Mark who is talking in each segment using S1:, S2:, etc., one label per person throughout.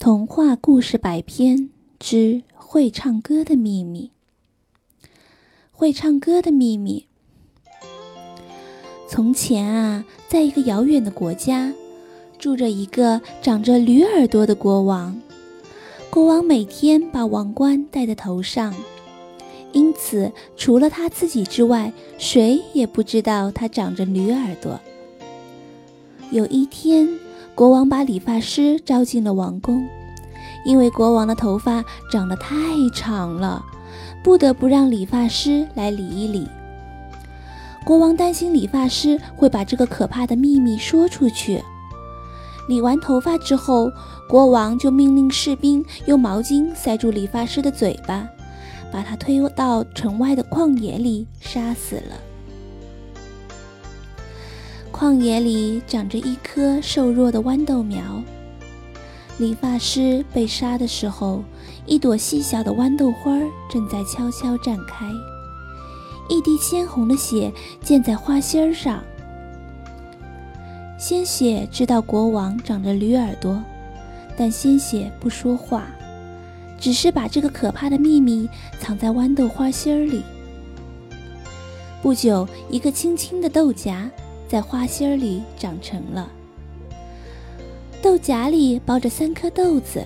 S1: 童话故事百篇之会唱歌的秘密。会唱歌的秘密。从前啊，在一个遥远的国家，住着一个长着驴耳朵的国王。国王每天把王冠戴在头上，因此除了他自己之外，谁也不知道他长着驴耳朵。有一天。国王把理发师招进了王宫，因为国王的头发长得太长了，不得不让理发师来理一理。国王担心理发师会把这个可怕的秘密说出去。理完头发之后，国王就命令士兵用毛巾塞住理发师的嘴巴，把他推到城外的旷野里杀死了。旷野里长着一棵瘦弱的豌豆苗。理发师被杀的时候，一朵细小的豌豆花正在悄悄绽开，一滴鲜红的血溅在花心儿上。鲜血知道国王长着驴耳朵，但鲜血不说话，只是把这个可怕的秘密藏在豌豆花心儿里。不久，一个青青的豆荚。在花心里长成了。豆荚里包着三颗豆子，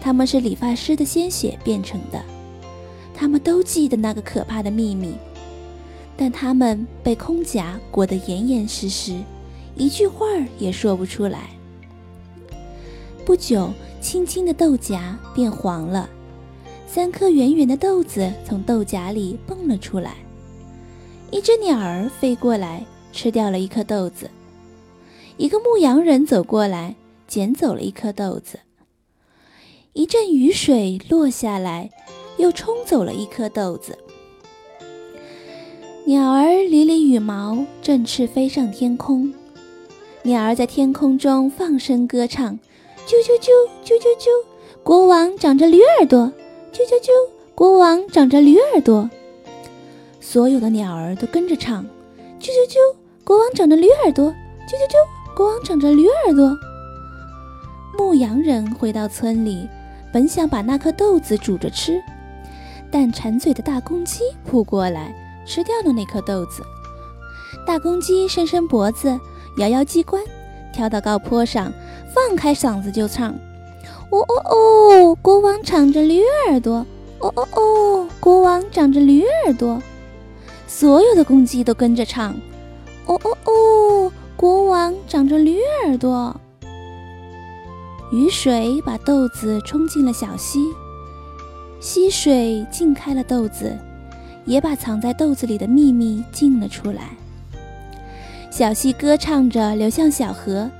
S1: 它们是理发师的鲜血变成的。他们都记得那个可怕的秘密，但他们被空荚裹得严严实实，一句话也说不出来。不久，青青的豆荚变黄了，三颗圆圆的豆子从豆荚里蹦了出来。一只鸟儿飞过来。吃掉了一颗豆子，一个牧羊人走过来，捡走了一颗豆子。一阵雨水落下来，又冲走了一颗豆子。鸟儿理理羽毛，振翅飞上天空。鸟儿在天空中放声歌唱：啾啾啾，啾啾啾，国王长着驴耳朵。啾啾啾，国王长着驴耳朵。所有的鸟儿都跟着唱：啾啾啾。国王长着驴耳朵，啾啾啾！国王长着驴耳朵。牧羊人回到村里，本想把那颗豆子煮着吃，但馋嘴的大公鸡扑过来，吃掉了那颗豆子。大公鸡伸伸脖子，摇摇鸡冠，跳到高坡上，放开嗓子就唱：哦哦哦！国王长着驴耳朵，哦哦哦！国王长着驴耳朵。所有的公鸡都跟着唱。哦哦哦！国王长着驴耳朵。雨水把豆子冲进了小溪，溪水浸开了豆子，也把藏在豆子里的秘密浸了出来。小溪歌唱着流向小河，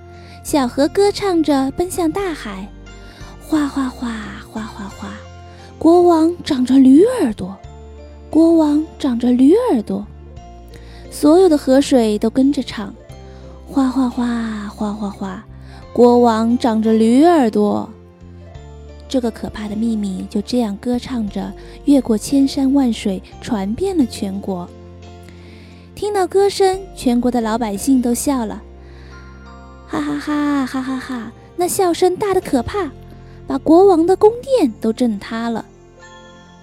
S1: 小河歌唱着奔向大海。哗哗哗，哗哗哗！国王长着驴耳朵，国王长着驴耳朵。所有的河水都跟着唱，哗哗哗，哗哗哗。国王长着驴耳朵，这个可怕的秘密就这样歌唱着，越过千山万水，传遍了全国。听到歌声，全国的老百姓都笑了，哈哈哈，哈哈哈！那笑声大得可怕，把国王的宫殿都震塌了。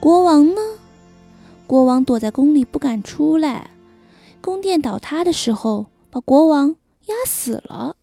S1: 国王呢？国王躲在宫里不敢出来。宫殿倒塌的时候，把国王压死了。